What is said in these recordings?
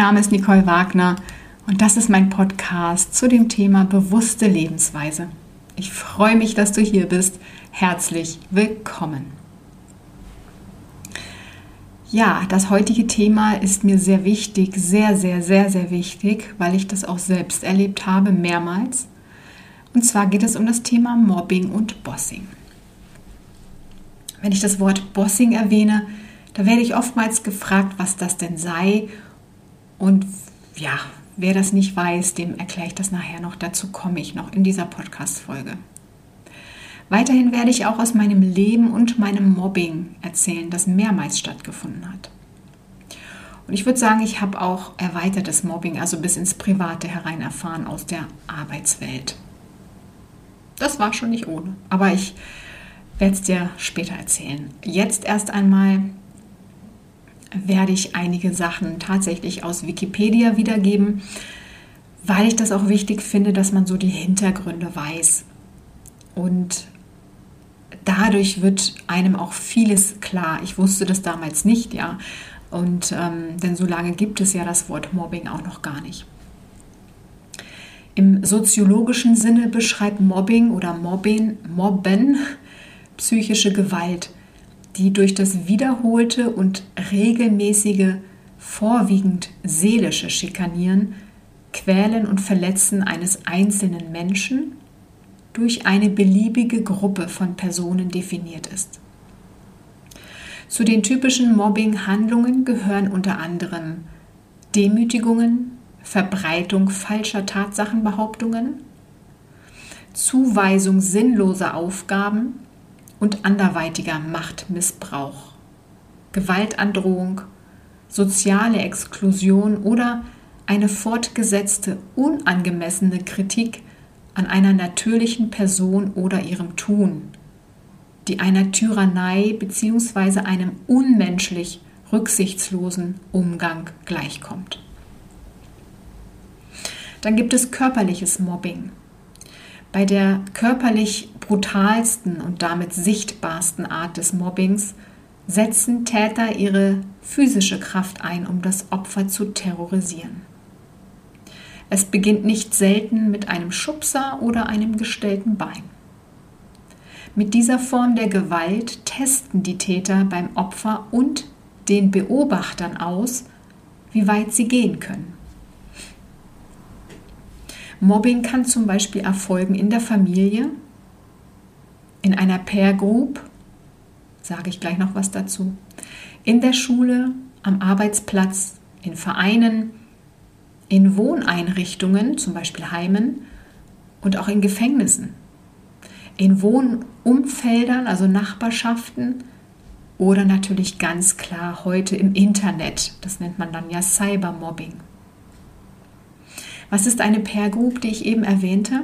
Name ist Nicole Wagner und das ist mein Podcast zu dem Thema bewusste Lebensweise. Ich freue mich, dass du hier bist. Herzlich willkommen. Ja, das heutige Thema ist mir sehr wichtig, sehr, sehr, sehr, sehr wichtig, weil ich das auch selbst erlebt habe, mehrmals. Und zwar geht es um das Thema Mobbing und Bossing. Wenn ich das Wort Bossing erwähne, da werde ich oftmals gefragt, was das denn sei. Und ja, wer das nicht weiß, dem erkläre ich das nachher noch. Dazu komme ich noch in dieser Podcast-Folge. Weiterhin werde ich auch aus meinem Leben und meinem Mobbing erzählen, das mehrmals stattgefunden hat. Und ich würde sagen, ich habe auch erweitertes Mobbing, also bis ins Private herein erfahren aus der Arbeitswelt. Das war schon nicht ohne, aber ich werde es dir später erzählen. Jetzt erst einmal werde ich einige Sachen tatsächlich aus Wikipedia wiedergeben, weil ich das auch wichtig finde, dass man so die Hintergründe weiß. Und dadurch wird einem auch vieles klar. Ich wusste das damals nicht, ja. Und ähm, denn so lange gibt es ja das Wort Mobbing auch noch gar nicht. Im soziologischen Sinne beschreibt Mobbing oder Mobbing, Mobben psychische Gewalt die durch das wiederholte und regelmäßige, vorwiegend seelische Schikanieren, Quälen und Verletzen eines einzelnen Menschen durch eine beliebige Gruppe von Personen definiert ist. Zu den typischen Mobbing-Handlungen gehören unter anderem Demütigungen, Verbreitung falscher Tatsachenbehauptungen, Zuweisung sinnloser Aufgaben, und anderweitiger Machtmissbrauch, Gewaltandrohung, soziale Exklusion oder eine fortgesetzte unangemessene Kritik an einer natürlichen Person oder ihrem Tun, die einer Tyrannei bzw. einem unmenschlich rücksichtslosen Umgang gleichkommt. Dann gibt es körperliches Mobbing. Bei der körperlich brutalsten und damit sichtbarsten Art des Mobbings setzen Täter ihre physische Kraft ein, um das Opfer zu terrorisieren. Es beginnt nicht selten mit einem Schubser oder einem gestellten Bein. Mit dieser Form der Gewalt testen die Täter beim Opfer und den Beobachtern aus, wie weit sie gehen können. Mobbing kann zum Beispiel erfolgen in der Familie, in einer Peer Group, sage ich gleich noch was dazu, in der Schule, am Arbeitsplatz, in Vereinen, in Wohneinrichtungen, zum Beispiel Heimen und auch in Gefängnissen, in Wohnumfeldern, also Nachbarschaften oder natürlich ganz klar heute im Internet. Das nennt man dann ja Cybermobbing. Was ist eine Pair Group, die ich eben erwähnte?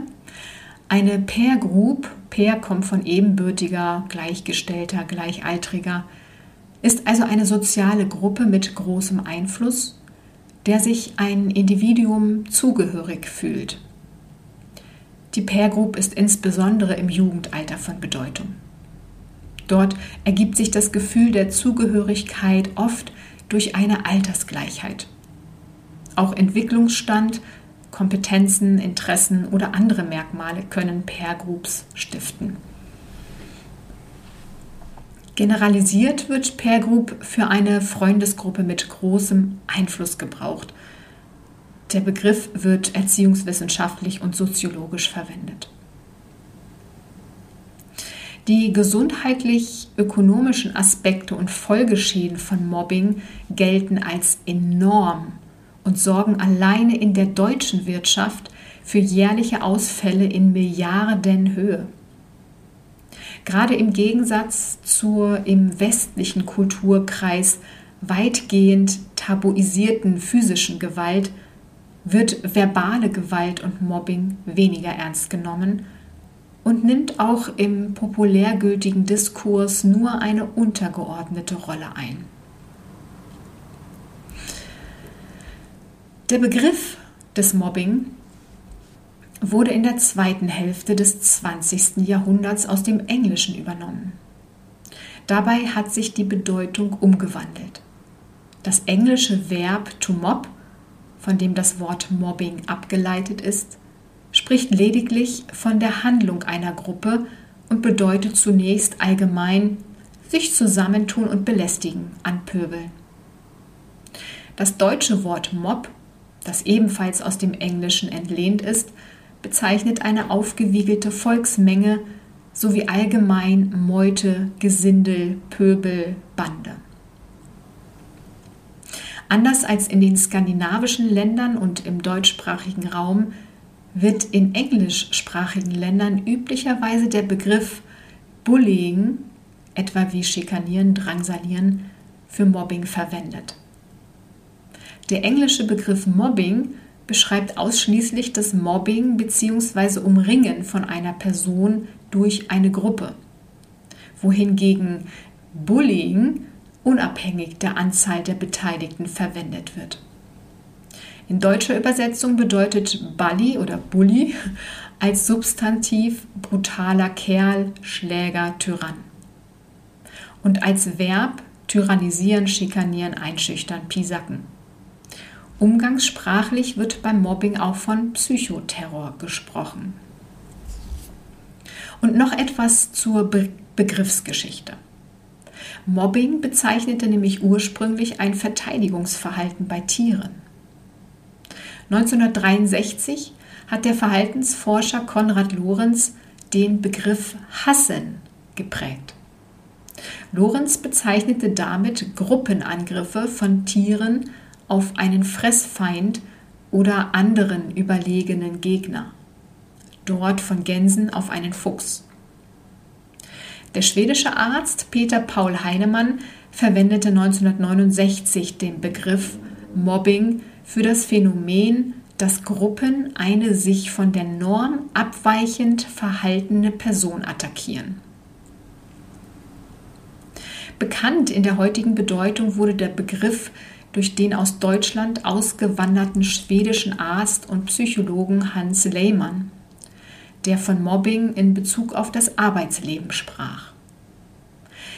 Eine Pair Group, Pair kommt von ebenbürtiger, gleichgestellter, gleichaltriger, ist also eine soziale Gruppe mit großem Einfluss, der sich ein Individuum zugehörig fühlt. Die Pair Group ist insbesondere im Jugendalter von Bedeutung. Dort ergibt sich das Gefühl der Zugehörigkeit oft durch eine Altersgleichheit. Auch Entwicklungsstand Kompetenzen, Interessen oder andere Merkmale können Pair Groups stiften. Generalisiert wird Pair Group für eine Freundesgruppe mit großem Einfluss gebraucht. Der Begriff wird erziehungswissenschaftlich und soziologisch verwendet. Die gesundheitlich-ökonomischen Aspekte und Folgeschäden von Mobbing gelten als enorm und sorgen alleine in der deutschen Wirtschaft für jährliche Ausfälle in Milliardenhöhe. Gerade im Gegensatz zur im westlichen Kulturkreis weitgehend tabuisierten physischen Gewalt wird verbale Gewalt und Mobbing weniger ernst genommen und nimmt auch im populärgültigen Diskurs nur eine untergeordnete Rolle ein. Der Begriff des Mobbing wurde in der zweiten Hälfte des 20. Jahrhunderts aus dem Englischen übernommen. Dabei hat sich die Bedeutung umgewandelt. Das englische Verb to mob von dem das Wort Mobbing abgeleitet ist, spricht lediglich von der Handlung einer Gruppe und bedeutet zunächst allgemein sich zusammentun und belästigen, anpöbeln. Das deutsche Wort Mob, das ebenfalls aus dem Englischen entlehnt ist, bezeichnet eine aufgewiegelte Volksmenge sowie allgemein Meute, Gesindel, Pöbel, Bande. Anders als in den skandinavischen Ländern und im deutschsprachigen Raum wird in englischsprachigen Ländern üblicherweise der Begriff Bullying, etwa wie Schikanieren, Drangsalieren, für Mobbing verwendet. Der englische Begriff Mobbing beschreibt ausschließlich das Mobbing bzw. Umringen von einer Person durch eine Gruppe, wohingegen Bullying unabhängig der Anzahl der Beteiligten verwendet wird. In deutscher Übersetzung bedeutet Bully oder Bully als Substantiv brutaler Kerl, Schläger, Tyrann. Und als Verb tyrannisieren, schikanieren, einschüchtern, piesacken. Umgangssprachlich wird beim Mobbing auch von Psychoterror gesprochen. Und noch etwas zur Be Begriffsgeschichte. Mobbing bezeichnete nämlich ursprünglich ein Verteidigungsverhalten bei Tieren. 1963 hat der Verhaltensforscher Konrad Lorenz den Begriff Hassen geprägt. Lorenz bezeichnete damit Gruppenangriffe von Tieren auf einen Fressfeind oder anderen überlegenen Gegner, dort von Gänsen auf einen Fuchs. Der schwedische Arzt Peter Paul Heinemann verwendete 1969 den Begriff Mobbing für das Phänomen, dass Gruppen eine sich von der Norm abweichend verhaltene Person attackieren. Bekannt in der heutigen Bedeutung wurde der Begriff durch den aus Deutschland ausgewanderten schwedischen Arzt und Psychologen Hans Lehmann, der von Mobbing in Bezug auf das Arbeitsleben sprach.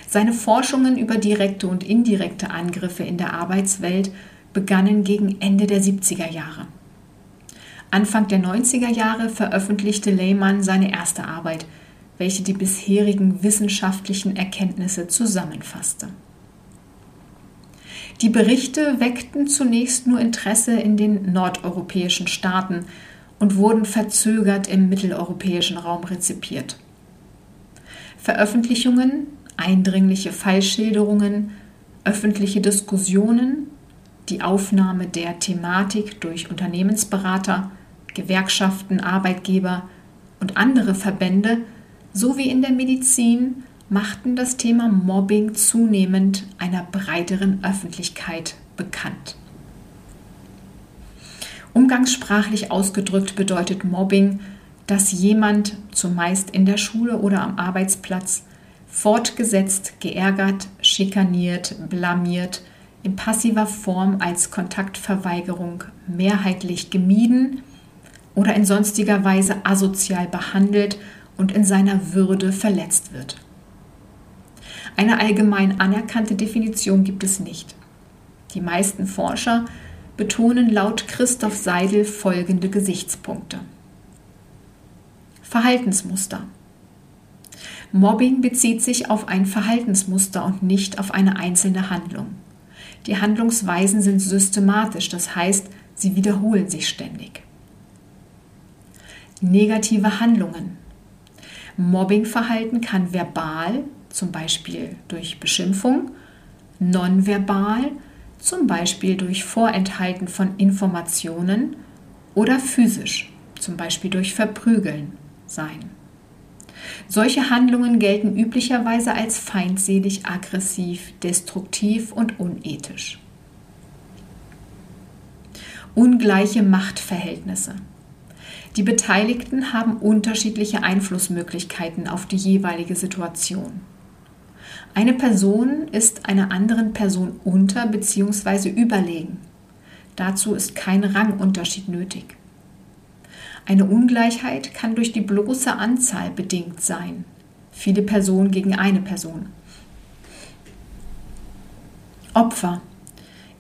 Seine Forschungen über direkte und indirekte Angriffe in der Arbeitswelt begannen gegen Ende der 70er Jahre. Anfang der 90er Jahre veröffentlichte Lehmann seine erste Arbeit, welche die bisherigen wissenschaftlichen Erkenntnisse zusammenfasste. Die Berichte weckten zunächst nur Interesse in den nordeuropäischen Staaten und wurden verzögert im mitteleuropäischen Raum rezipiert. Veröffentlichungen, eindringliche Fallschilderungen, öffentliche Diskussionen, die Aufnahme der Thematik durch Unternehmensberater, Gewerkschaften, Arbeitgeber und andere Verbände sowie in der Medizin machten das Thema Mobbing zunehmend einer breiteren Öffentlichkeit bekannt. Umgangssprachlich ausgedrückt bedeutet Mobbing, dass jemand, zumeist in der Schule oder am Arbeitsplatz, fortgesetzt geärgert, schikaniert, blamiert, in passiver Form als Kontaktverweigerung mehrheitlich gemieden oder in sonstiger Weise asozial behandelt und in seiner Würde verletzt wird. Eine allgemein anerkannte Definition gibt es nicht. Die meisten Forscher betonen laut Christoph Seidel folgende Gesichtspunkte. Verhaltensmuster. Mobbing bezieht sich auf ein Verhaltensmuster und nicht auf eine einzelne Handlung. Die Handlungsweisen sind systematisch, das heißt, sie wiederholen sich ständig. Negative Handlungen. Mobbingverhalten kann verbal, zum Beispiel durch Beschimpfung, nonverbal, zum Beispiel durch Vorenthalten von Informationen oder physisch, zum Beispiel durch Verprügeln sein. Solche Handlungen gelten üblicherweise als feindselig, aggressiv, destruktiv und unethisch. Ungleiche Machtverhältnisse. Die Beteiligten haben unterschiedliche Einflussmöglichkeiten auf die jeweilige Situation. Eine Person ist einer anderen Person unter bzw. überlegen. Dazu ist kein Rangunterschied nötig. Eine Ungleichheit kann durch die bloße Anzahl bedingt sein. Viele Personen gegen eine Person. Opfer.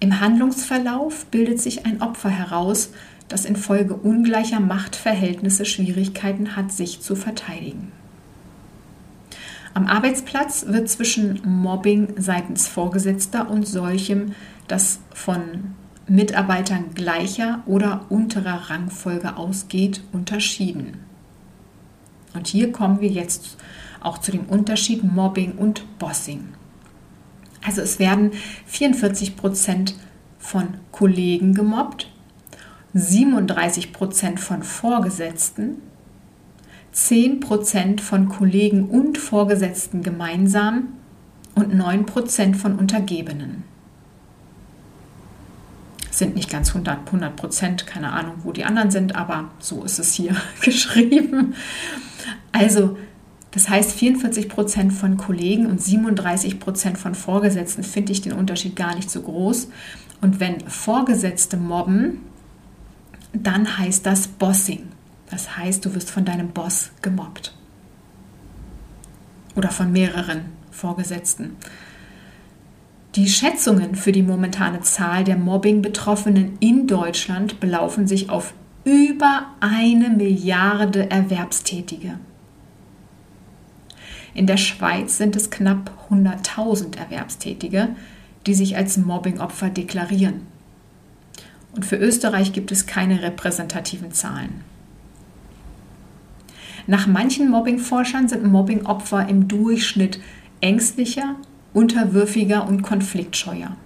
Im Handlungsverlauf bildet sich ein Opfer heraus, das infolge ungleicher Machtverhältnisse Schwierigkeiten hat, sich zu verteidigen. Am Arbeitsplatz wird zwischen Mobbing seitens Vorgesetzter und solchem, das von Mitarbeitern gleicher oder unterer Rangfolge ausgeht, unterschieden. Und hier kommen wir jetzt auch zu dem Unterschied Mobbing und Bossing. Also es werden 44 Prozent von Kollegen gemobbt, 37 Prozent von Vorgesetzten, 10 Prozent von Kollegen und Vorgesetzten gemeinsam und 9 Prozent von Untergebenen. Sind nicht ganz 100 Prozent, keine Ahnung, wo die anderen sind, aber so ist es hier geschrieben. Also das heißt, 44 Prozent von Kollegen und 37 Prozent von Vorgesetzten finde ich den Unterschied gar nicht so groß. Und wenn Vorgesetzte mobben, dann heißt das Bossing. Das heißt, du wirst von deinem Boss gemobbt. Oder von mehreren Vorgesetzten. Die Schätzungen für die momentane Zahl der Mobbing-Betroffenen in Deutschland belaufen sich auf über eine Milliarde Erwerbstätige. In der Schweiz sind es knapp 100.000 Erwerbstätige, die sich als Mobbingopfer deklarieren. Und für Österreich gibt es keine repräsentativen Zahlen. Nach manchen Mobbingforschern sind Mobbingopfer im Durchschnitt ängstlicher, unterwürfiger und konfliktscheuer.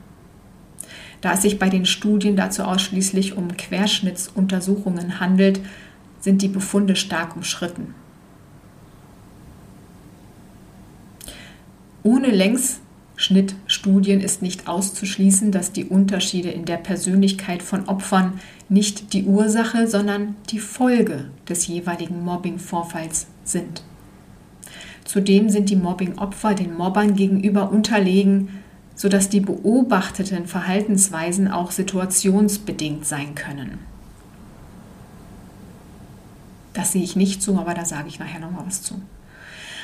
Da es sich bei den Studien dazu ausschließlich um Querschnittsuntersuchungen handelt, sind die Befunde stark umschritten. Ohne Längsschnittstudien ist nicht auszuschließen, dass die Unterschiede in der Persönlichkeit von Opfern nicht die Ursache, sondern die Folge des jeweiligen Mobbing-Vorfalls sind. Zudem sind die Mobbing-Opfer den Mobbern gegenüber unterlegen, sodass die beobachteten Verhaltensweisen auch situationsbedingt sein können. Das sehe ich nicht so, aber da sage ich nachher nochmal was zu.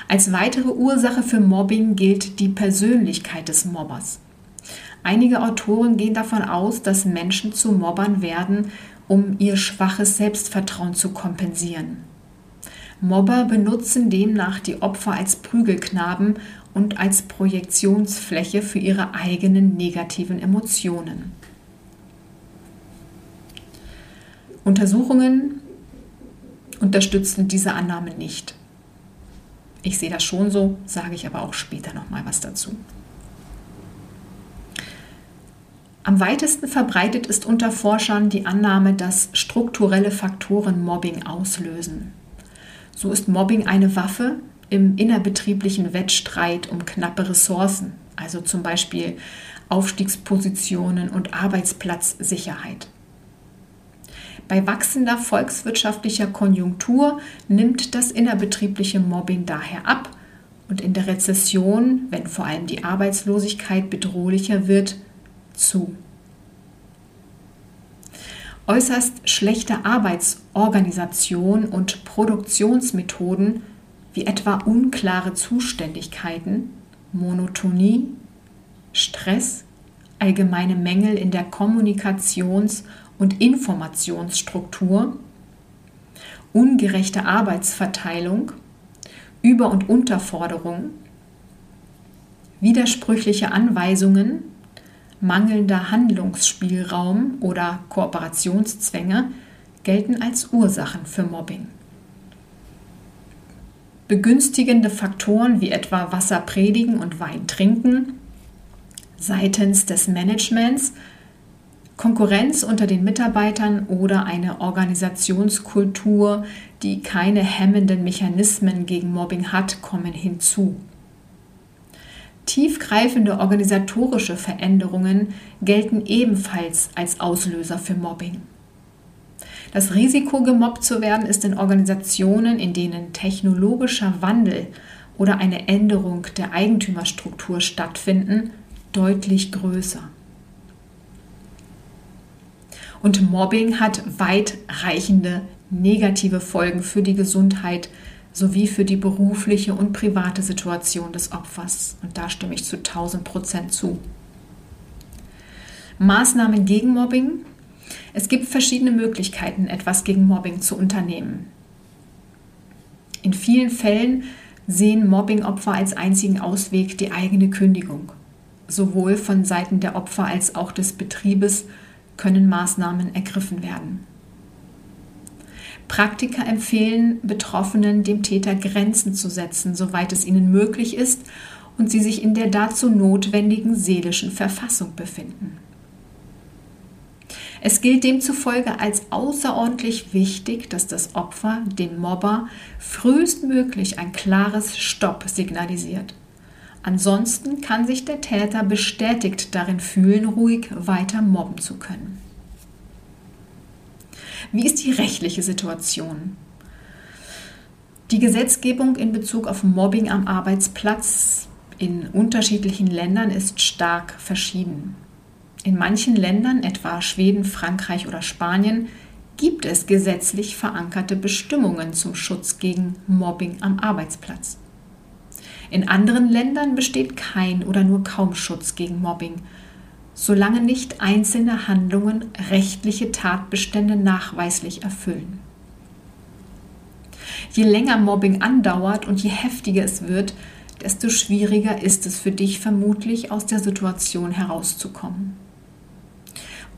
Als weitere Ursache für Mobbing gilt die Persönlichkeit des Mobbers. Einige Autoren gehen davon aus, dass Menschen zu Mobbern werden, um ihr schwaches Selbstvertrauen zu kompensieren. Mobber benutzen demnach die Opfer als Prügelknaben und als Projektionsfläche für ihre eigenen negativen Emotionen. Untersuchungen unterstützen diese Annahme nicht. Ich sehe das schon so, sage ich aber auch später noch mal was dazu. Am weitesten verbreitet ist unter Forschern die Annahme, dass strukturelle Faktoren Mobbing auslösen. So ist Mobbing eine Waffe im innerbetrieblichen Wettstreit um knappe Ressourcen, also zum Beispiel Aufstiegspositionen und Arbeitsplatzsicherheit. Bei wachsender volkswirtschaftlicher Konjunktur nimmt das innerbetriebliche Mobbing daher ab und in der Rezession, wenn vor allem die Arbeitslosigkeit bedrohlicher wird, zu. Äußerst schlechte Arbeitsorganisation und Produktionsmethoden wie etwa unklare Zuständigkeiten, Monotonie, Stress, allgemeine Mängel in der Kommunikations- und Informationsstruktur, ungerechte Arbeitsverteilung, Über- und Unterforderung, widersprüchliche Anweisungen, mangelnder Handlungsspielraum oder Kooperationszwänge gelten als Ursachen für Mobbing. Begünstigende Faktoren wie etwa Wasser predigen und Wein trinken seitens des Managements Konkurrenz unter den Mitarbeitern oder eine Organisationskultur, die keine hemmenden Mechanismen gegen Mobbing hat, kommen hinzu. Tiefgreifende organisatorische Veränderungen gelten ebenfalls als Auslöser für Mobbing. Das Risiko, gemobbt zu werden, ist in Organisationen, in denen technologischer Wandel oder eine Änderung der Eigentümerstruktur stattfinden, deutlich größer. Und Mobbing hat weitreichende negative Folgen für die Gesundheit sowie für die berufliche und private Situation des Opfers. Und da stimme ich zu 1000 Prozent zu. Maßnahmen gegen Mobbing. Es gibt verschiedene Möglichkeiten, etwas gegen Mobbing zu unternehmen. In vielen Fällen sehen Mobbingopfer als einzigen Ausweg die eigene Kündigung. Sowohl von Seiten der Opfer als auch des Betriebes können Maßnahmen ergriffen werden. Praktiker empfehlen Betroffenen, dem Täter Grenzen zu setzen, soweit es ihnen möglich ist und sie sich in der dazu notwendigen seelischen Verfassung befinden. Es gilt demzufolge als außerordentlich wichtig, dass das Opfer dem Mobber frühestmöglich ein klares Stopp signalisiert. Ansonsten kann sich der Täter bestätigt darin fühlen, ruhig weiter mobben zu können. Wie ist die rechtliche Situation? Die Gesetzgebung in Bezug auf Mobbing am Arbeitsplatz in unterschiedlichen Ländern ist stark verschieden. In manchen Ländern, etwa Schweden, Frankreich oder Spanien, gibt es gesetzlich verankerte Bestimmungen zum Schutz gegen Mobbing am Arbeitsplatz. In anderen Ländern besteht kein oder nur kaum Schutz gegen Mobbing, solange nicht einzelne Handlungen rechtliche Tatbestände nachweislich erfüllen. Je länger Mobbing andauert und je heftiger es wird, desto schwieriger ist es für dich vermutlich aus der Situation herauszukommen.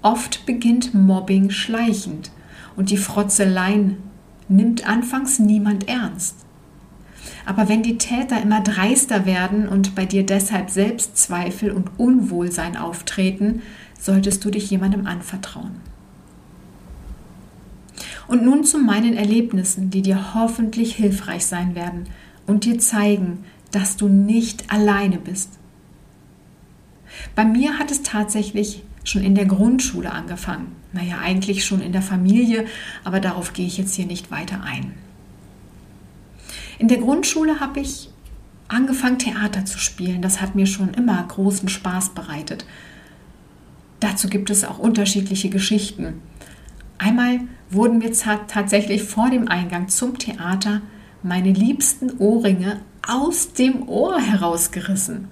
Oft beginnt Mobbing schleichend und die Frotzeleien nimmt anfangs niemand ernst. Aber wenn die Täter immer dreister werden und bei dir deshalb Selbstzweifel und Unwohlsein auftreten, solltest du dich jemandem anvertrauen. Und nun zu meinen Erlebnissen, die dir hoffentlich hilfreich sein werden und dir zeigen, dass du nicht alleine bist. Bei mir hat es tatsächlich schon in der Grundschule angefangen. Naja, eigentlich schon in der Familie, aber darauf gehe ich jetzt hier nicht weiter ein. In der Grundschule habe ich angefangen, Theater zu spielen. Das hat mir schon immer großen Spaß bereitet. Dazu gibt es auch unterschiedliche Geschichten. Einmal wurden mir tatsächlich vor dem Eingang zum Theater meine liebsten Ohrringe aus dem Ohr herausgerissen.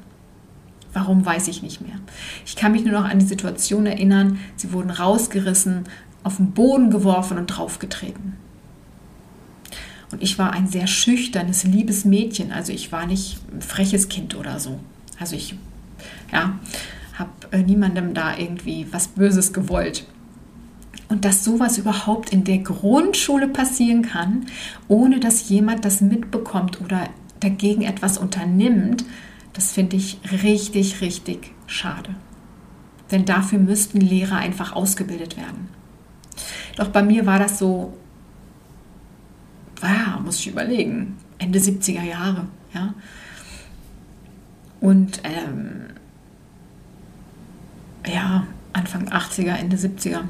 Warum weiß ich nicht mehr. Ich kann mich nur noch an die Situation erinnern, sie wurden rausgerissen, auf den Boden geworfen und draufgetreten. Und ich war ein sehr schüchternes, liebes Mädchen. Also ich war nicht ein freches Kind oder so. Also ich, ja, habe äh, niemandem da irgendwie was Böses gewollt. Und dass sowas überhaupt in der Grundschule passieren kann, ohne dass jemand das mitbekommt oder dagegen etwas unternimmt, das finde ich richtig, richtig schade. Denn dafür müssten Lehrer einfach ausgebildet werden. Doch bei mir war das so, ja, muss ich überlegen, Ende 70er Jahre. Ja? Und ähm, ja, Anfang 80er, Ende 70er.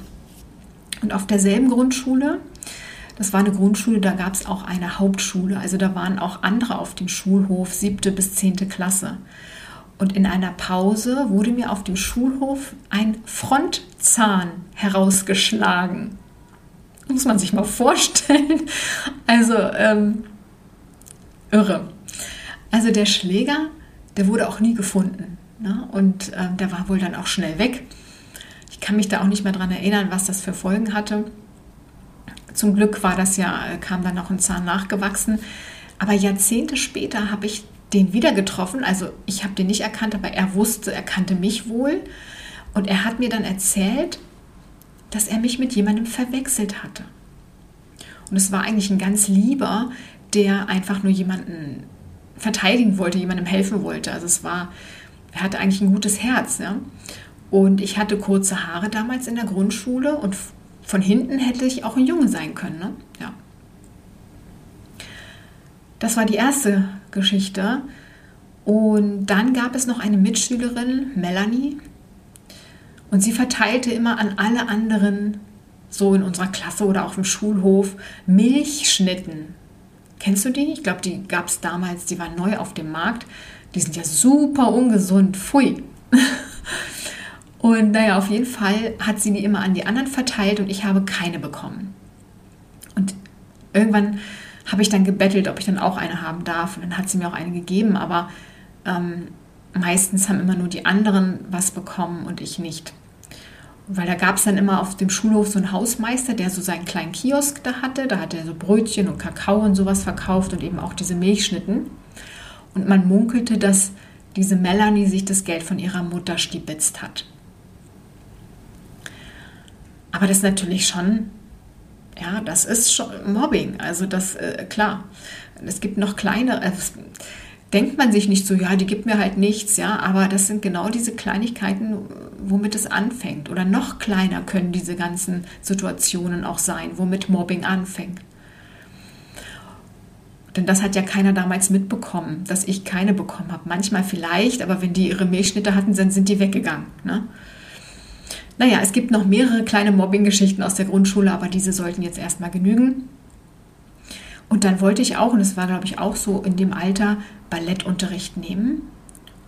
Und auf derselben Grundschule das war eine Grundschule, da gab es auch eine Hauptschule. Also da waren auch andere auf dem Schulhof, siebte bis zehnte Klasse. Und in einer Pause wurde mir auf dem Schulhof ein Frontzahn herausgeschlagen. Muss man sich mal vorstellen. Also ähm, irre. Also der Schläger, der wurde auch nie gefunden. Ne? Und ähm, der war wohl dann auch schnell weg. Ich kann mich da auch nicht mehr daran erinnern, was das für Folgen hatte. Zum Glück war das ja, kam dann noch ein Zahn nachgewachsen. Aber Jahrzehnte später habe ich den wieder getroffen. Also ich habe den nicht erkannt, aber er wusste, er kannte mich wohl. Und er hat mir dann erzählt, dass er mich mit jemandem verwechselt hatte. Und es war eigentlich ein ganz lieber, der einfach nur jemanden verteidigen wollte, jemandem helfen wollte. Also es war, er hatte eigentlich ein gutes Herz. Ja? Und ich hatte kurze Haare damals in der Grundschule und von hinten hätte ich auch ein Junge sein können. Ne? Ja. Das war die erste Geschichte. Und dann gab es noch eine Mitschülerin, Melanie. Und sie verteilte immer an alle anderen, so in unserer Klasse oder auch im Schulhof, Milchschnitten. Kennst du die? Ich glaube, die gab es damals, die waren neu auf dem Markt. Die sind ja super ungesund. Pfui. Und naja, auf jeden Fall hat sie die immer an die anderen verteilt und ich habe keine bekommen. Und irgendwann habe ich dann gebettelt, ob ich dann auch eine haben darf. Und dann hat sie mir auch eine gegeben, aber ähm, meistens haben immer nur die anderen was bekommen und ich nicht. weil da gab es dann immer auf dem Schulhof so einen Hausmeister, der so seinen kleinen Kiosk da hatte. Da hat er so Brötchen und Kakao und sowas verkauft und eben auch diese Milchschnitten. Und man munkelte, dass diese Melanie sich das Geld von ihrer Mutter stibitzt hat. Aber das ist natürlich schon, ja, das ist schon Mobbing. Also das, äh, klar. Es gibt noch kleine, äh, denkt man sich nicht so, ja, die gibt mir halt nichts, ja, aber das sind genau diese Kleinigkeiten, womit es anfängt. Oder noch kleiner können diese ganzen Situationen auch sein, womit Mobbing anfängt. Denn das hat ja keiner damals mitbekommen, dass ich keine bekommen habe. Manchmal vielleicht, aber wenn die ihre Milchschnitte hatten, dann sind die weggegangen. Ne? Naja, es gibt noch mehrere kleine Mobbing-Geschichten aus der Grundschule, aber diese sollten jetzt erstmal genügen. Und dann wollte ich auch, und es war glaube ich auch so in dem Alter, Ballettunterricht nehmen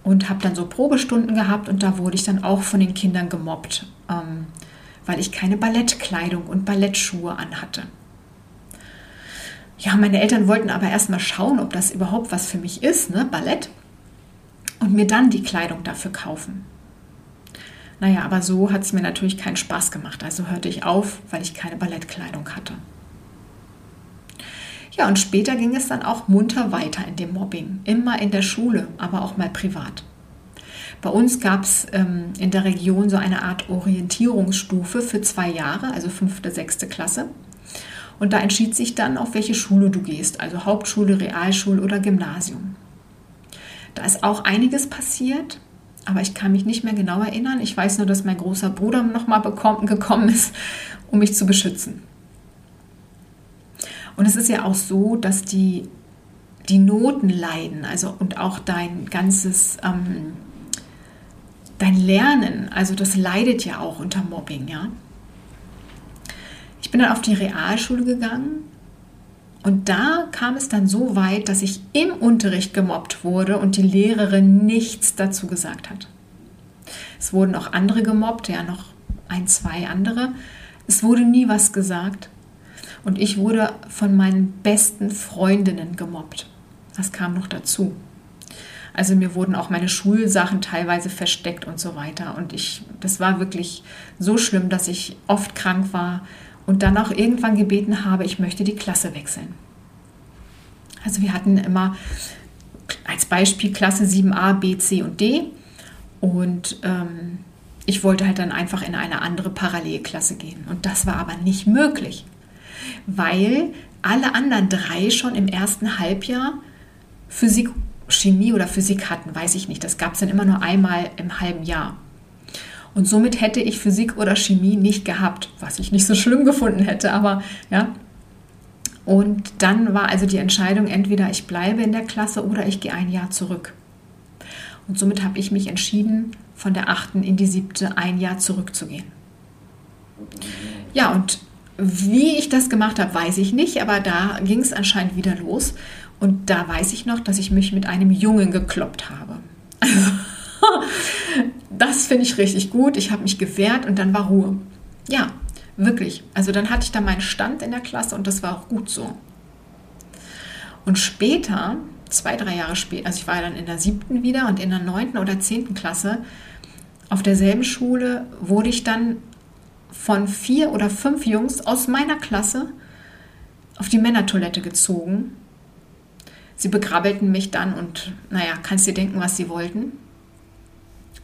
und habe dann so Probestunden gehabt und da wurde ich dann auch von den Kindern gemobbt, ähm, weil ich keine Ballettkleidung und Ballettschuhe anhatte. Ja, meine Eltern wollten aber erstmal schauen, ob das überhaupt was für mich ist, ne, Ballett, und mir dann die Kleidung dafür kaufen. Naja, aber so hat es mir natürlich keinen Spaß gemacht. Also hörte ich auf, weil ich keine Ballettkleidung hatte. Ja, und später ging es dann auch munter weiter in dem Mobbing. Immer in der Schule, aber auch mal privat. Bei uns gab es ähm, in der Region so eine Art Orientierungsstufe für zwei Jahre, also fünfte, sechste Klasse. Und da entschied sich dann, auf welche Schule du gehst, also Hauptschule, Realschule oder Gymnasium. Da ist auch einiges passiert, aber ich kann mich nicht mehr genau erinnern. Ich weiß nur, dass mein großer Bruder nochmal gekommen ist, um mich zu beschützen. Und es ist ja auch so, dass die, die Noten leiden, also und auch dein ganzes, ähm, dein Lernen, also das leidet ja auch unter Mobbing, ja. Ich bin dann auf die Realschule gegangen und da kam es dann so weit, dass ich im Unterricht gemobbt wurde und die Lehrerin nichts dazu gesagt hat. Es wurden auch andere gemobbt, ja noch ein, zwei andere. Es wurde nie was gesagt. Und ich wurde von meinen besten Freundinnen gemobbt. Das kam noch dazu. Also mir wurden auch meine Schulsachen teilweise versteckt und so weiter. Und ich, das war wirklich so schlimm, dass ich oft krank war und dann auch irgendwann gebeten habe, ich möchte die Klasse wechseln. Also wir hatten immer als Beispiel Klasse 7a, B, C und D. Und ähm, ich wollte halt dann einfach in eine andere Parallelklasse gehen. Und das war aber nicht möglich weil alle anderen drei schon im ersten Halbjahr Physik, Chemie oder Physik hatten, weiß ich nicht. Das gab es dann immer nur einmal im halben Jahr. Und somit hätte ich Physik oder Chemie nicht gehabt, was ich nicht so schlimm gefunden hätte, aber ja. Und dann war also die Entscheidung, entweder ich bleibe in der Klasse oder ich gehe ein Jahr zurück. Und somit habe ich mich entschieden, von der achten in die siebte ein Jahr zurückzugehen. Ja, und wie ich das gemacht habe, weiß ich nicht, aber da ging es anscheinend wieder los. Und da weiß ich noch, dass ich mich mit einem Jungen gekloppt habe. das finde ich richtig gut. Ich habe mich gewehrt und dann war Ruhe. Ja, wirklich. Also dann hatte ich da meinen Stand in der Klasse und das war auch gut so. Und später, zwei, drei Jahre später, also ich war dann in der siebten wieder und in der neunten oder zehnten Klasse, auf derselben Schule wurde ich dann von vier oder fünf Jungs aus meiner Klasse auf die Männertoilette gezogen. Sie begrabbelten mich dann und, naja, kannst dir denken, was sie wollten.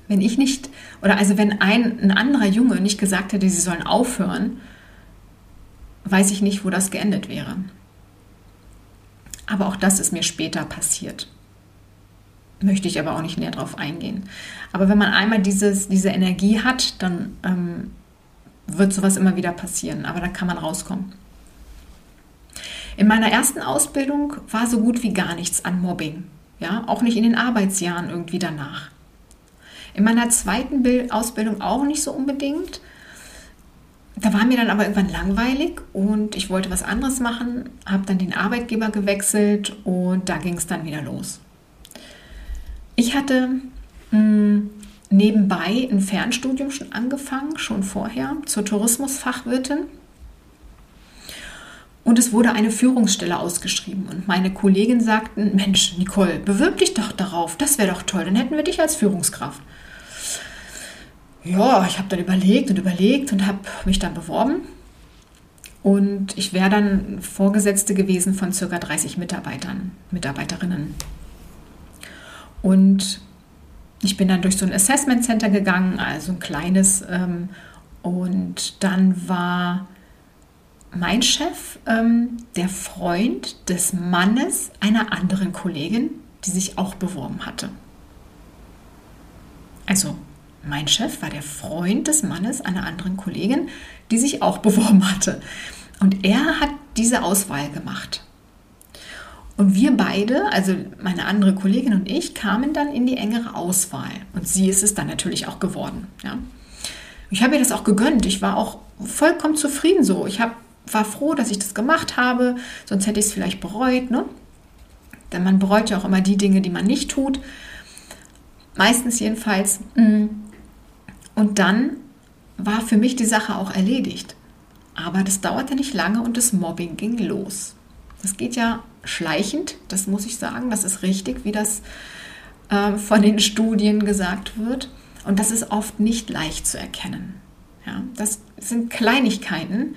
Wenn ich nicht, oder also wenn ein, ein anderer Junge nicht gesagt hätte, sie sollen aufhören, weiß ich nicht, wo das geendet wäre. Aber auch das ist mir später passiert. Möchte ich aber auch nicht näher drauf eingehen. Aber wenn man einmal dieses, diese Energie hat, dann ähm, wird sowas immer wieder passieren, aber da kann man rauskommen. In meiner ersten Ausbildung war so gut wie gar nichts an Mobbing, ja, auch nicht in den Arbeitsjahren irgendwie danach. In meiner zweiten Ausbildung auch nicht so unbedingt. Da war mir dann aber irgendwann langweilig und ich wollte was anderes machen, habe dann den Arbeitgeber gewechselt und da ging es dann wieder los. Ich hatte mh, hm, nebenbei ein Fernstudium schon angefangen, schon vorher, zur Tourismusfachwirtin. Und es wurde eine Führungsstelle ausgeschrieben. Und meine Kollegin sagten, Mensch, Nicole, bewirb dich doch darauf, das wäre doch toll, dann hätten wir dich als Führungskraft. ja, ich habe dann überlegt und überlegt und habe mich dann beworben. Und ich wäre dann Vorgesetzte gewesen von circa 30 Mitarbeitern, Mitarbeiterinnen. Und ich bin dann durch so ein Assessment Center gegangen, also ein kleines. Ähm, und dann war mein Chef ähm, der Freund des Mannes einer anderen Kollegin, die sich auch beworben hatte. Also mein Chef war der Freund des Mannes einer anderen Kollegin, die sich auch beworben hatte. Und er hat diese Auswahl gemacht. Und wir beide, also meine andere Kollegin und ich, kamen dann in die engere Auswahl. Und sie ist es dann natürlich auch geworden. Ja. Ich habe ihr das auch gegönnt. Ich war auch vollkommen zufrieden so. Ich hab, war froh, dass ich das gemacht habe. Sonst hätte ich es vielleicht bereut. Ne? Denn man bereut ja auch immer die Dinge, die man nicht tut. Meistens jedenfalls. Und dann war für mich die Sache auch erledigt. Aber das dauerte nicht lange und das Mobbing ging los. Das geht ja schleichend, das muss ich sagen, das ist richtig, wie das äh, von den Studien gesagt wird. Und das ist oft nicht leicht zu erkennen. Ja, das sind Kleinigkeiten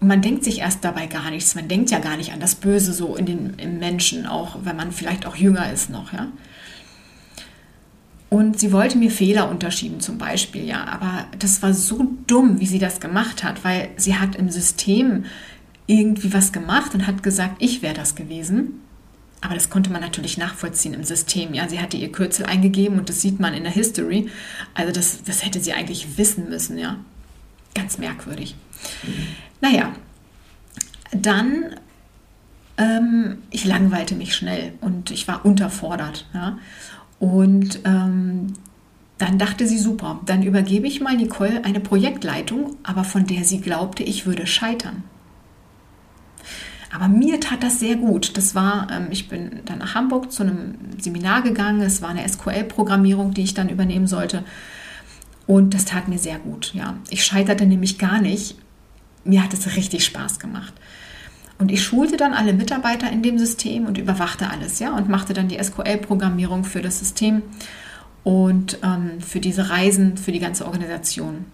und man denkt sich erst dabei gar nichts. Man denkt ja gar nicht an das Böse so in den, im Menschen, auch wenn man vielleicht auch jünger ist noch. Ja. Und sie wollte mir Fehler unterschieben zum Beispiel, ja. Aber das war so dumm, wie sie das gemacht hat, weil sie hat im System irgendwie was gemacht und hat gesagt, ich wäre das gewesen. Aber das konnte man natürlich nachvollziehen im System. Ja, sie hatte ihr Kürzel eingegeben und das sieht man in der History. Also das, das hätte sie eigentlich wissen müssen, ja. Ganz merkwürdig. Mhm. Naja, dann, ähm, ich langweilte mich schnell und ich war unterfordert. Ja. Und ähm, dann dachte sie, super, dann übergebe ich mal Nicole eine Projektleitung, aber von der sie glaubte, ich würde scheitern. Aber mir tat das sehr gut. Das war, ähm, ich bin dann nach Hamburg zu einem Seminar gegangen. Es war eine SQL-Programmierung, die ich dann übernehmen sollte. Und das tat mir sehr gut. Ja, ich scheiterte nämlich gar nicht. Mir hat es richtig Spaß gemacht. Und ich schulte dann alle Mitarbeiter in dem System und überwachte alles, ja, und machte dann die SQL-Programmierung für das System und ähm, für diese Reisen, für die ganze Organisation.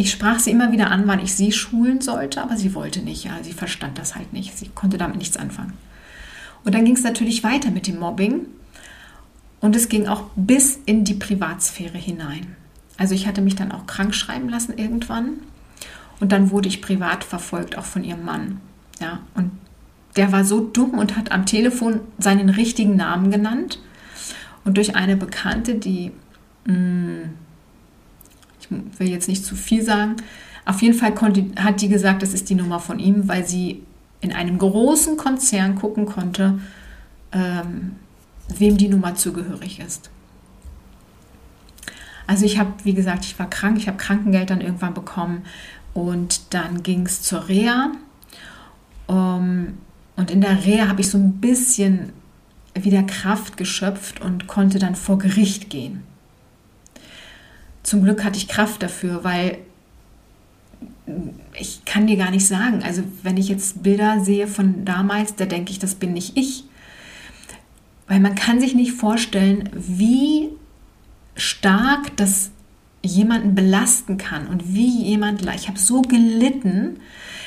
Ich sprach sie immer wieder an, wann ich sie schulen sollte, aber sie wollte nicht, ja, sie verstand das halt nicht, sie konnte damit nichts anfangen. Und dann ging es natürlich weiter mit dem Mobbing und es ging auch bis in die Privatsphäre hinein. Also ich hatte mich dann auch krank schreiben lassen irgendwann und dann wurde ich privat verfolgt, auch von ihrem Mann. Ja, und der war so dumm und hat am Telefon seinen richtigen Namen genannt. Und durch eine Bekannte, die, mh, ich will jetzt nicht zu viel sagen, auf jeden Fall konnte, hat die gesagt, das ist die Nummer von ihm, weil sie in einem großen Konzern gucken konnte, ähm, wem die Nummer zugehörig ist. Also ich habe, wie gesagt, ich war krank, ich habe Krankengeld dann irgendwann bekommen und dann ging es zur Reha. Um, ähm, und in der Reha habe ich so ein bisschen wieder Kraft geschöpft und konnte dann vor Gericht gehen. Zum Glück hatte ich Kraft dafür, weil ich kann dir gar nicht sagen. Also wenn ich jetzt Bilder sehe von damals, da denke ich, das bin nicht ich. Weil man kann sich nicht vorstellen, wie stark das jemanden belasten kann und wie jemand, ich habe so gelitten,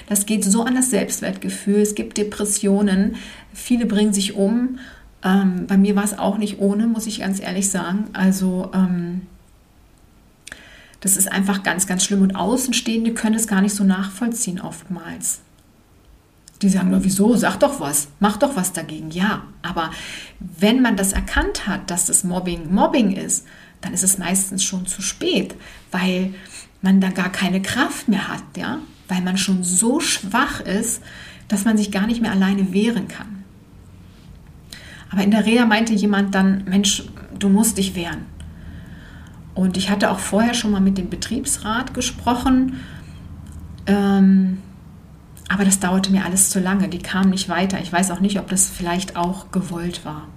das geht so an das Selbstwertgefühl, es gibt Depressionen, viele bringen sich um. Ähm, bei mir war es auch nicht ohne, muss ich ganz ehrlich sagen. Also ähm, das ist einfach ganz, ganz schlimm und Außenstehende können es gar nicht so nachvollziehen oftmals. Die sagen nur, wieso? Sag doch was, mach doch was dagegen. Ja, aber wenn man das erkannt hat, dass das Mobbing Mobbing ist, dann ist es meistens schon zu spät, weil man da gar keine Kraft mehr hat, ja, weil man schon so schwach ist, dass man sich gar nicht mehr alleine wehren kann. Aber in der Reha meinte jemand dann, Mensch, du musst dich wehren. Und ich hatte auch vorher schon mal mit dem Betriebsrat gesprochen, ähm, aber das dauerte mir alles zu lange. Die kamen nicht weiter. Ich weiß auch nicht, ob das vielleicht auch gewollt war.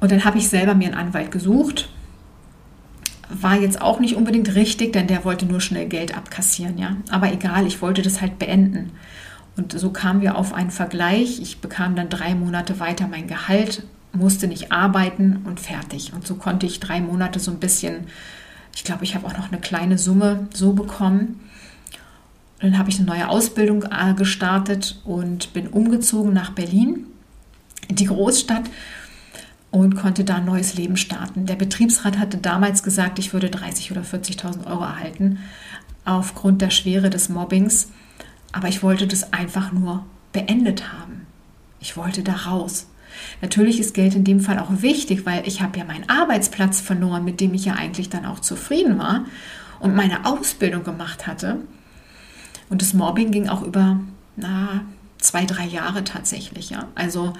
Und dann habe ich selber mir einen Anwalt gesucht. War jetzt auch nicht unbedingt richtig, denn der wollte nur schnell Geld abkassieren, ja. Aber egal, ich wollte das halt beenden. Und so kamen wir auf einen Vergleich. Ich bekam dann drei Monate weiter mein Gehalt musste nicht arbeiten und fertig. Und so konnte ich drei Monate so ein bisschen, ich glaube, ich habe auch noch eine kleine Summe so bekommen. Und dann habe ich eine neue Ausbildung äh, gestartet und bin umgezogen nach Berlin, in die Großstadt und konnte da ein neues Leben starten. Der Betriebsrat hatte damals gesagt, ich würde 30.000 oder 40.000 Euro erhalten aufgrund der Schwere des Mobbings. Aber ich wollte das einfach nur beendet haben. Ich wollte da raus. Natürlich ist Geld in dem Fall auch wichtig, weil ich habe ja meinen Arbeitsplatz verloren, mit dem ich ja eigentlich dann auch zufrieden war und meine Ausbildung gemacht hatte. Und das Mobbing ging auch über na, zwei, drei Jahre tatsächlich. Ja. Also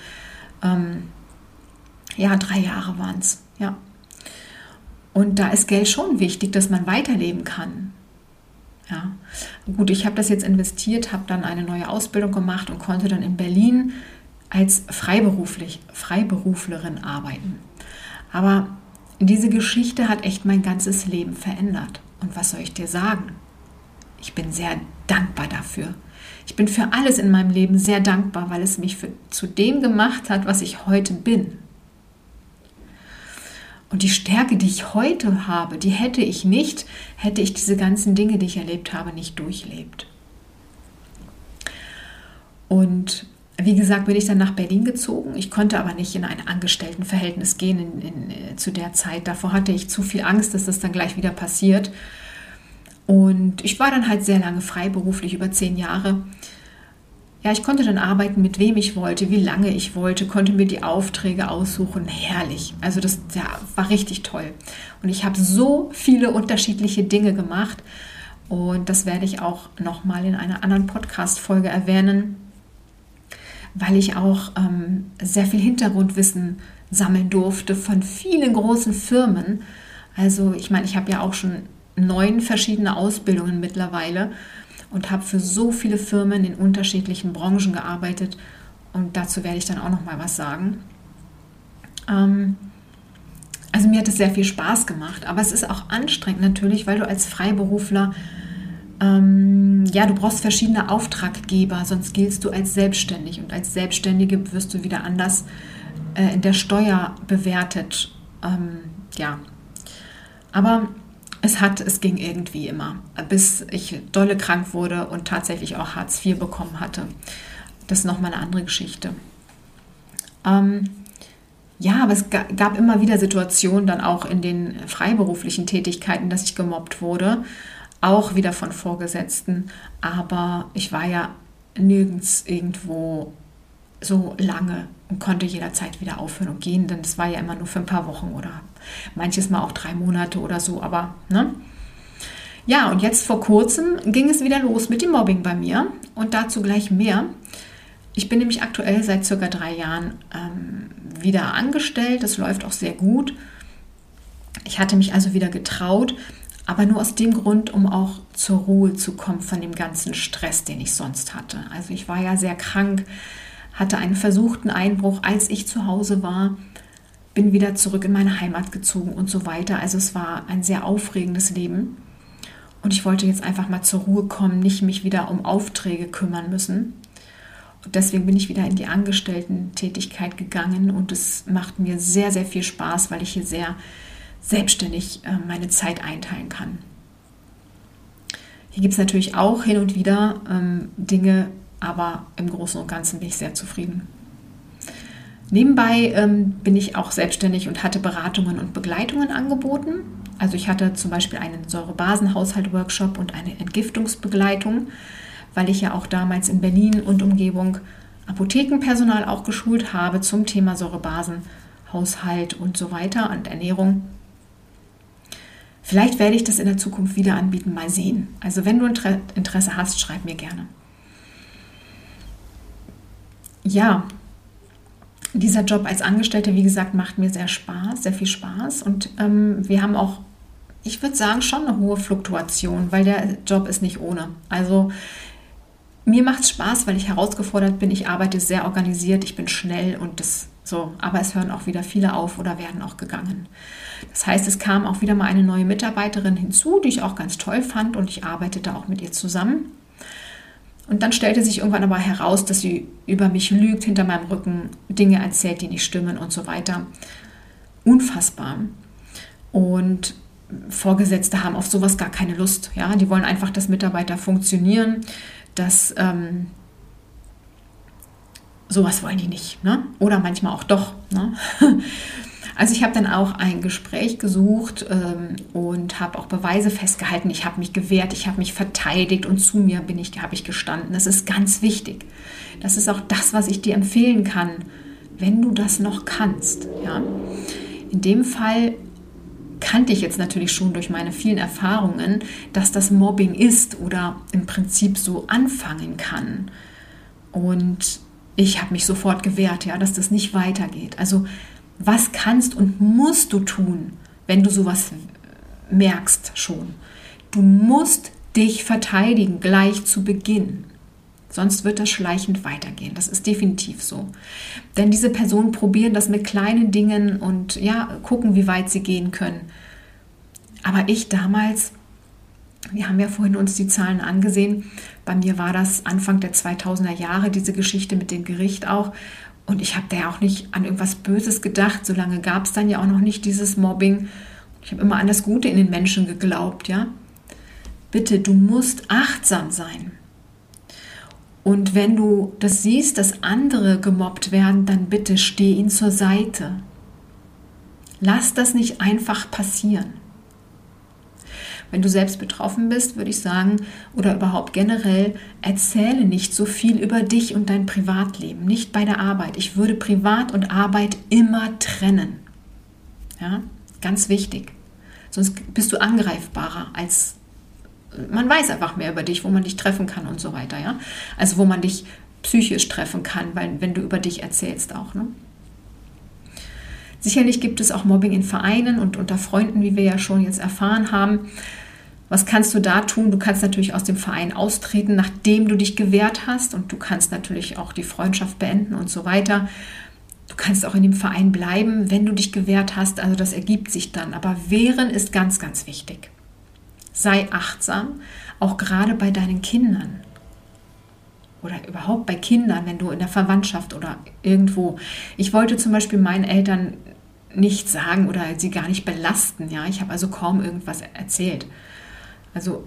ähm, ja, drei Jahre waren es. Ja. Und da ist Geld schon wichtig, dass man weiterleben kann. Ja, gut, ich habe das jetzt investiert, habe dann eine neue Ausbildung gemacht und konnte dann in Berlin als freiberuflich, Freiberuflerin arbeiten. Aber diese Geschichte hat echt mein ganzes Leben verändert. Und was soll ich dir sagen? Ich bin sehr dankbar dafür. Ich bin für alles in meinem Leben sehr dankbar, weil es mich für, zu dem gemacht hat, was ich heute bin. Und die Stärke, die ich heute habe, die hätte ich nicht, hätte ich diese ganzen Dinge, die ich erlebt habe, nicht durchlebt. Und wie gesagt, bin ich dann nach Berlin gezogen. Ich konnte aber nicht in ein Angestelltenverhältnis gehen in, in, äh, zu der Zeit. Davor hatte ich zu viel Angst, dass das dann gleich wieder passiert. Und ich war dann halt sehr lange freiberuflich, über zehn Jahre. Ja, ich konnte dann arbeiten, mit wem ich wollte, wie lange ich wollte, konnte mir die Aufträge aussuchen. Herrlich. Also das ja, war richtig toll. Und ich habe so viele unterschiedliche Dinge gemacht. Und das werde ich auch nochmal in einer anderen Podcast-Folge erwähnen weil ich auch ähm, sehr viel Hintergrundwissen sammeln durfte von vielen großen Firmen. Also ich meine, ich habe ja auch schon neun verschiedene Ausbildungen mittlerweile und habe für so viele Firmen in unterschiedlichen Branchen gearbeitet und dazu werde ich dann auch noch mal was sagen. Ähm, also mir hat es sehr viel Spaß gemacht, aber es ist auch anstrengend natürlich, weil du als Freiberufler ähm, ja, du brauchst verschiedene Auftraggeber, sonst giltst du als selbstständig und als Selbstständige wirst du wieder anders äh, in der Steuer bewertet. Ähm, ja, aber es hat, es ging irgendwie immer, bis ich dolle krank wurde und tatsächlich auch Hartz IV bekommen hatte. Das ist nochmal eine andere Geschichte. Ähm, ja, aber es gab immer wieder Situationen dann auch in den freiberuflichen Tätigkeiten, dass ich gemobbt wurde auch wieder von Vorgesetzten, aber ich war ja nirgends irgendwo so lange und konnte jederzeit wieder aufhören und gehen, denn es war ja immer nur für ein paar Wochen oder manches Mal auch drei Monate oder so, aber ne? Ja, und jetzt vor kurzem ging es wieder los mit dem Mobbing bei mir und dazu gleich mehr. Ich bin nämlich aktuell seit circa drei Jahren ähm, wieder angestellt. Das läuft auch sehr gut. Ich hatte mich also wieder getraut, aber nur aus dem Grund, um auch zur Ruhe zu kommen von dem ganzen Stress, den ich sonst hatte. Also ich war ja sehr krank, hatte einen versuchten Einbruch, als ich zu Hause war, bin wieder zurück in meine Heimat gezogen und so weiter. Also es war ein sehr aufregendes Leben. Und ich wollte jetzt einfach mal zur Ruhe kommen, nicht mich wieder um Aufträge kümmern müssen. Und deswegen bin ich wieder in die Angestellten-Tätigkeit gegangen und es macht mir sehr, sehr viel Spaß, weil ich hier sehr selbstständig äh, meine Zeit einteilen kann. Hier gibt es natürlich auch hin und wieder ähm, Dinge, aber im Großen und Ganzen bin ich sehr zufrieden. Nebenbei ähm, bin ich auch selbstständig und hatte Beratungen und Begleitungen angeboten. Also ich hatte zum Beispiel einen Säurebasenhaushalt-Workshop und eine Entgiftungsbegleitung, weil ich ja auch damals in Berlin und Umgebung Apothekenpersonal auch geschult habe zum Thema Säurebasenhaushalt und so weiter und Ernährung. Vielleicht werde ich das in der Zukunft wieder anbieten, mal sehen. Also wenn du Interesse hast, schreib mir gerne. Ja, dieser Job als Angestellte, wie gesagt, macht mir sehr Spaß, sehr viel Spaß. Und ähm, wir haben auch, ich würde sagen, schon eine hohe Fluktuation, weil der Job ist nicht ohne. Also mir macht es Spaß, weil ich herausgefordert bin. Ich arbeite sehr organisiert, ich bin schnell und das so. Aber es hören auch wieder viele auf oder werden auch gegangen. Das heißt, es kam auch wieder mal eine neue Mitarbeiterin hinzu, die ich auch ganz toll fand und ich arbeitete auch mit ihr zusammen. Und dann stellte sich irgendwann aber heraus, dass sie über mich lügt, hinter meinem Rücken Dinge erzählt, die nicht stimmen und so weiter. Unfassbar. Und Vorgesetzte haben auf sowas gar keine Lust. Ja, die wollen einfach, dass Mitarbeiter funktionieren, dass ähm, sowas wollen die nicht. Ne? Oder manchmal auch doch. Ne? Also ich habe dann auch ein Gespräch gesucht ähm, und habe auch Beweise festgehalten. Ich habe mich gewehrt, ich habe mich verteidigt und zu mir bin ich, habe ich gestanden. Das ist ganz wichtig. Das ist auch das, was ich dir empfehlen kann, wenn du das noch kannst. Ja? In dem Fall kannte ich jetzt natürlich schon durch meine vielen Erfahrungen, dass das Mobbing ist oder im Prinzip so anfangen kann. Und ich habe mich sofort gewehrt, ja, dass das nicht weitergeht. Also was kannst und musst du tun, wenn du sowas merkst schon? Du musst dich verteidigen gleich zu Beginn. Sonst wird das schleichend weitergehen. Das ist definitiv so. Denn diese Personen probieren das mit kleinen Dingen und ja, gucken, wie weit sie gehen können. Aber ich damals, wir haben ja vorhin uns die Zahlen angesehen, bei mir war das Anfang der 2000er Jahre, diese Geschichte mit dem Gericht auch. Und ich habe da ja auch nicht an irgendwas Böses gedacht. Solange gab es dann ja auch noch nicht dieses Mobbing. Ich habe immer an das Gute in den Menschen geglaubt, ja. Bitte, du musst achtsam sein. Und wenn du das siehst, dass andere gemobbt werden, dann bitte steh ihnen zur Seite. Lass das nicht einfach passieren. Wenn du selbst betroffen bist, würde ich sagen, oder überhaupt generell, erzähle nicht so viel über dich und dein Privatleben, nicht bei der Arbeit. Ich würde Privat und Arbeit immer trennen. Ja, ganz wichtig. Sonst bist du angreifbarer als man weiß einfach mehr über dich, wo man dich treffen kann und so weiter, ja. Also wo man dich psychisch treffen kann, weil wenn du über dich erzählst auch, ne? Sicherlich gibt es auch Mobbing in Vereinen und unter Freunden, wie wir ja schon jetzt erfahren haben. Was kannst du da tun? Du kannst natürlich aus dem Verein austreten, nachdem du dich gewehrt hast und du kannst natürlich auch die Freundschaft beenden und so weiter. Du kannst auch in dem Verein bleiben, wenn du dich gewehrt hast. Also das ergibt sich dann. Aber wehren ist ganz, ganz wichtig. Sei achtsam, auch gerade bei deinen Kindern oder überhaupt bei Kindern, wenn du in der Verwandtschaft oder irgendwo. Ich wollte zum Beispiel meinen Eltern nicht sagen oder sie gar nicht belasten. Ja, ich habe also kaum irgendwas erzählt. Also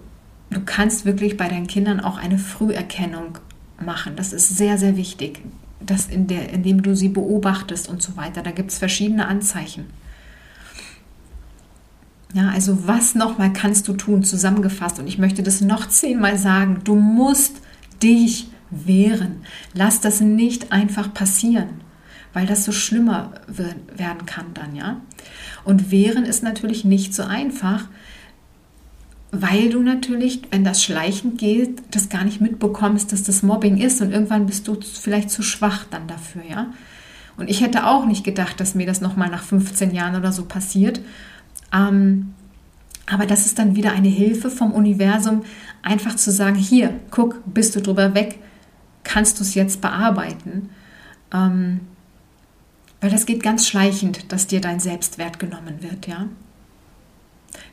du kannst wirklich bei deinen Kindern auch eine Früherkennung machen. Das ist sehr, sehr wichtig. Das in der, indem du sie beobachtest und so weiter. Da gibt es verschiedene Anzeichen. Ja, also was nochmal kannst du tun, zusammengefasst? Und ich möchte das noch zehnmal sagen. Du musst dich wehren. Lass das nicht einfach passieren weil das so schlimmer werden kann dann, ja. Und wehren ist natürlich nicht so einfach, weil du natürlich, wenn das schleichend geht, das gar nicht mitbekommst, dass das Mobbing ist und irgendwann bist du vielleicht zu schwach dann dafür, ja. Und ich hätte auch nicht gedacht, dass mir das nochmal nach 15 Jahren oder so passiert. Ähm, aber das ist dann wieder eine Hilfe vom Universum, einfach zu sagen, hier, guck, bist du drüber weg, kannst du es jetzt bearbeiten. Ähm, weil das geht ganz schleichend, dass dir dein Selbstwert genommen wird, ja.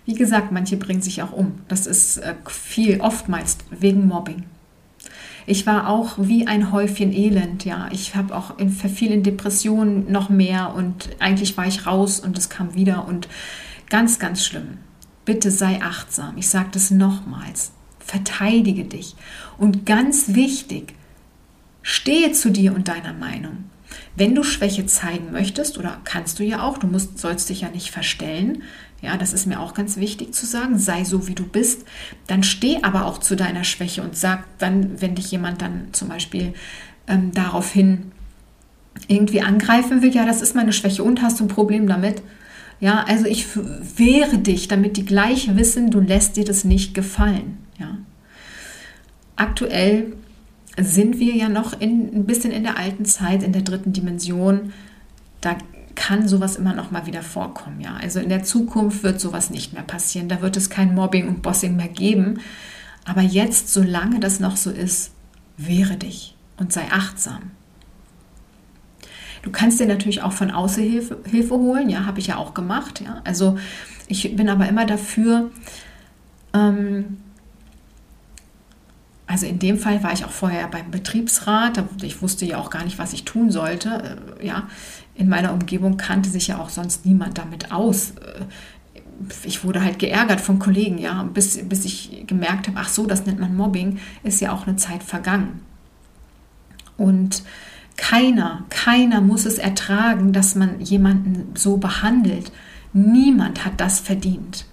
Wie gesagt, manche bringen sich auch um. Das ist äh, viel, oftmals wegen Mobbing. Ich war auch wie ein Häufchen Elend, ja. Ich habe auch in vielen Depressionen noch mehr und eigentlich war ich raus und es kam wieder und ganz, ganz schlimm. Bitte sei achtsam. Ich sage das nochmals. Verteidige dich. Und ganz wichtig, stehe zu dir und deiner Meinung. Wenn du Schwäche zeigen möchtest, oder kannst du ja auch, du musst, sollst dich ja nicht verstellen, ja, das ist mir auch ganz wichtig zu sagen, sei so wie du bist, dann steh aber auch zu deiner Schwäche und sag dann, wenn dich jemand dann zum Beispiel ähm, daraufhin irgendwie angreifen will, ja, das ist meine Schwäche und hast du ein Problem damit? Ja, also ich wehre dich, damit die gleich wissen, du lässt dir das nicht gefallen. Ja. Aktuell sind wir ja noch in, ein bisschen in der alten Zeit, in der dritten Dimension. Da kann sowas immer noch mal wieder vorkommen. Ja? Also in der Zukunft wird sowas nicht mehr passieren. Da wird es kein Mobbing und Bossing mehr geben. Aber jetzt, solange das noch so ist, wehre dich und sei achtsam. Du kannst dir natürlich auch von außen Hilfe, Hilfe holen, ja, habe ich ja auch gemacht. Ja? Also ich bin aber immer dafür, ähm, also in dem Fall war ich auch vorher beim Betriebsrat. Ich wusste ja auch gar nicht, was ich tun sollte. Äh, ja, in meiner Umgebung kannte sich ja auch sonst niemand damit aus. Äh, ich wurde halt geärgert von Kollegen, ja, bis, bis ich gemerkt habe, ach so, das nennt man Mobbing, ist ja auch eine Zeit vergangen. Und keiner, keiner muss es ertragen, dass man jemanden so behandelt. Niemand hat das verdient.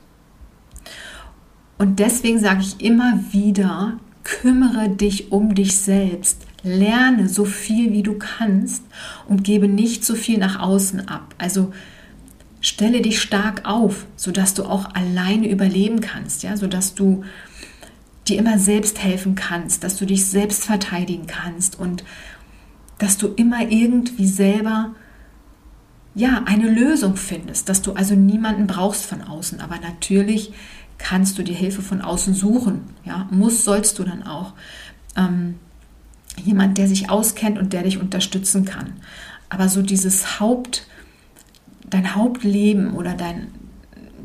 Und deswegen sage ich immer wieder, kümmere dich um dich selbst. Lerne so viel wie du kannst und gebe nicht so viel nach außen ab. Also stelle dich stark auf, sodass du auch alleine überleben kannst, ja, sodass du dir immer selbst helfen kannst, dass du dich selbst verteidigen kannst und dass du immer irgendwie selber ja, eine Lösung findest, dass du also niemanden brauchst von außen, aber natürlich kannst du dir Hilfe von außen suchen, ja, muss, sollst du dann auch. Ähm, jemand, der sich auskennt und der dich unterstützen kann. Aber so dieses Haupt, dein Hauptleben oder dein,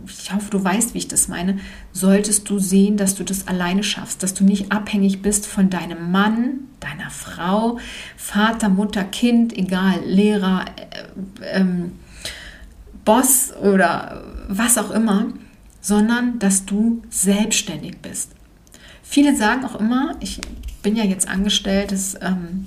ich hoffe, du weißt, wie ich das meine, solltest du sehen, dass du das alleine schaffst, dass du nicht abhängig bist von deinem Mann, deiner Frau, Vater, Mutter, Kind, egal, Lehrer, äh, ähm, Boss oder was auch immer, sondern dass du selbstständig bist. Viele sagen auch immer, ich bin ja jetzt angestellt ähm,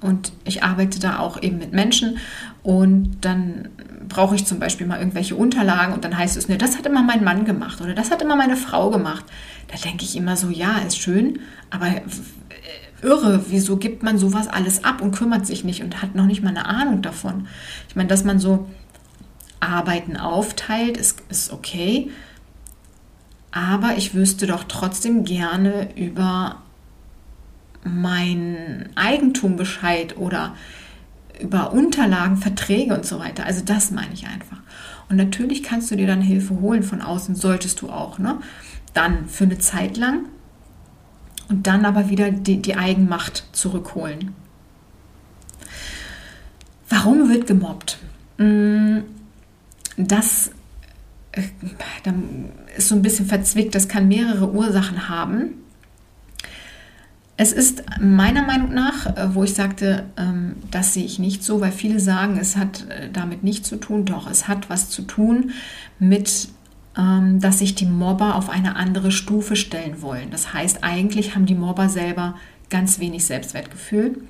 und ich arbeite da auch eben mit Menschen und dann brauche ich zum Beispiel mal irgendwelche Unterlagen und dann heißt es, ne, das hat immer mein Mann gemacht oder das hat immer meine Frau gemacht. Da denke ich immer so, ja, ist schön, aber irre, wieso gibt man sowas alles ab und kümmert sich nicht und hat noch nicht mal eine Ahnung davon. Ich meine, dass man so Arbeiten aufteilt, ist, ist okay, aber ich wüsste doch trotzdem gerne über mein Eigentum Bescheid oder über Unterlagen, Verträge und so weiter. Also das meine ich einfach. Und natürlich kannst du dir dann Hilfe holen von außen, solltest du auch. Ne? Dann für eine Zeit lang und dann aber wieder die, die Eigenmacht zurückholen. Warum wird gemobbt? Mm, das äh, ist so ein bisschen verzwickt, das kann mehrere Ursachen haben. Es ist meiner Meinung nach, äh, wo ich sagte, ähm, das sehe ich nicht so, weil viele sagen, es hat äh, damit nichts zu tun. Doch, es hat was zu tun mit, ähm, dass sich die Mobber auf eine andere Stufe stellen wollen. Das heißt, eigentlich haben die Mobber selber ganz wenig Selbstwertgefühl.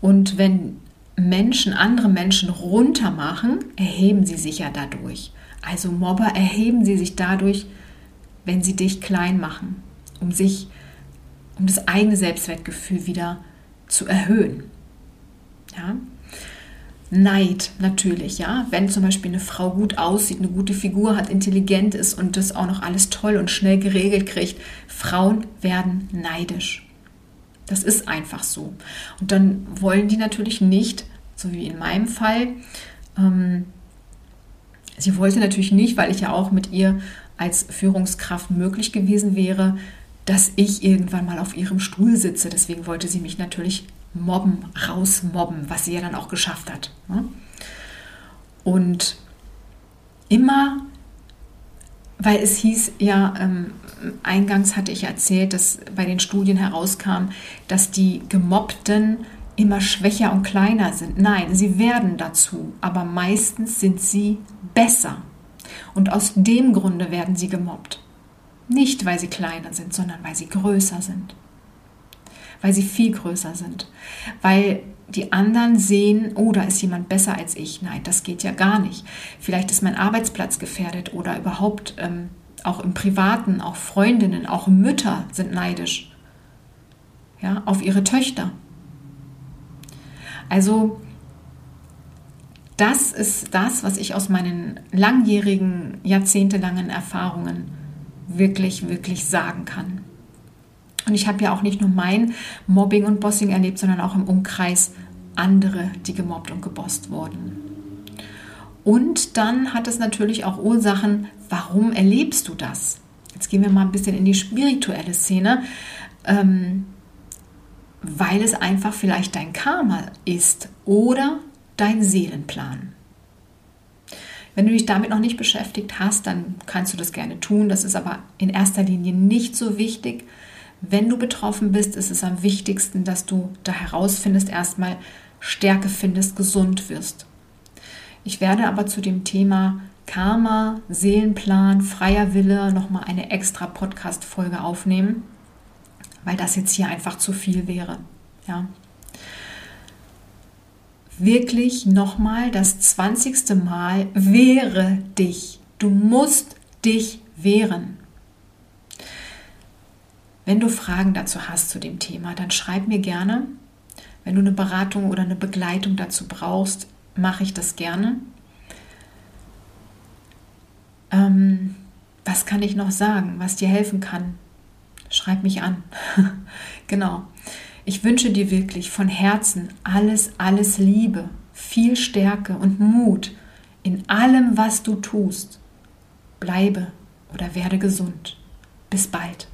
Und wenn Menschen andere Menschen runtermachen, erheben sie sich ja dadurch. Also Mobber erheben sie sich dadurch, wenn sie dich klein machen, um sich um das eigene Selbstwertgefühl wieder zu erhöhen. Ja? Neid natürlich, ja. Wenn zum Beispiel eine Frau gut aussieht, eine gute Figur hat, intelligent ist und das auch noch alles toll und schnell geregelt kriegt, Frauen werden neidisch. Das ist einfach so. Und dann wollen die natürlich nicht, so wie in meinem Fall, ähm, sie wollte natürlich nicht, weil ich ja auch mit ihr als Führungskraft möglich gewesen wäre, dass ich irgendwann mal auf ihrem Stuhl sitze. Deswegen wollte sie mich natürlich mobben, rausmobben, was sie ja dann auch geschafft hat. Ne? Und immer, weil es hieß ja, ähm, eingangs hatte ich erzählt, dass bei den Studien herauskam, dass die Gemobbten immer schwächer und kleiner sind. Nein, sie werden dazu, aber meistens sind sie besser. Und aus dem Grunde werden sie gemobbt. Nicht, weil sie kleiner sind, sondern weil sie größer sind. Weil sie viel größer sind. Weil die anderen sehen, oh, da ist jemand besser als ich. Nein, das geht ja gar nicht. Vielleicht ist mein Arbeitsplatz gefährdet oder überhaupt ähm, auch im Privaten, auch Freundinnen, auch Mütter sind neidisch. Ja, auf ihre Töchter. Also, das ist das, was ich aus meinen langjährigen, jahrzehntelangen Erfahrungen wirklich, wirklich sagen kann. Und ich habe ja auch nicht nur mein Mobbing und Bossing erlebt, sondern auch im Umkreis andere, die gemobbt und gebosst wurden. Und dann hat es natürlich auch Ursachen, warum erlebst du das? Jetzt gehen wir mal ein bisschen in die spirituelle Szene, ähm, weil es einfach vielleicht dein Karma ist oder dein Seelenplan. Wenn du dich damit noch nicht beschäftigt hast, dann kannst du das gerne tun. Das ist aber in erster Linie nicht so wichtig, Wenn du betroffen bist, ist es am wichtigsten, dass du da herausfindest, erstmal Stärke findest, gesund wirst. Ich werde aber zu dem Thema Karma, Seelenplan, freier Wille nochmal eine extra Podcast-Folge aufnehmen, weil das jetzt hier einfach zu viel wäre. Ja. Wirklich nochmal das 20. Mal, wehre dich. Du musst dich wehren. Wenn du Fragen dazu hast zu dem Thema, dann schreib mir gerne. Wenn du eine Beratung oder eine Begleitung dazu brauchst, mache ich das gerne. Ähm, was kann ich noch sagen, was dir helfen kann? Schreib mich an. genau. Ich wünsche dir wirklich von Herzen alles, alles Liebe, viel Stärke und Mut in allem, was du tust. Bleibe oder werde gesund. Bis bald.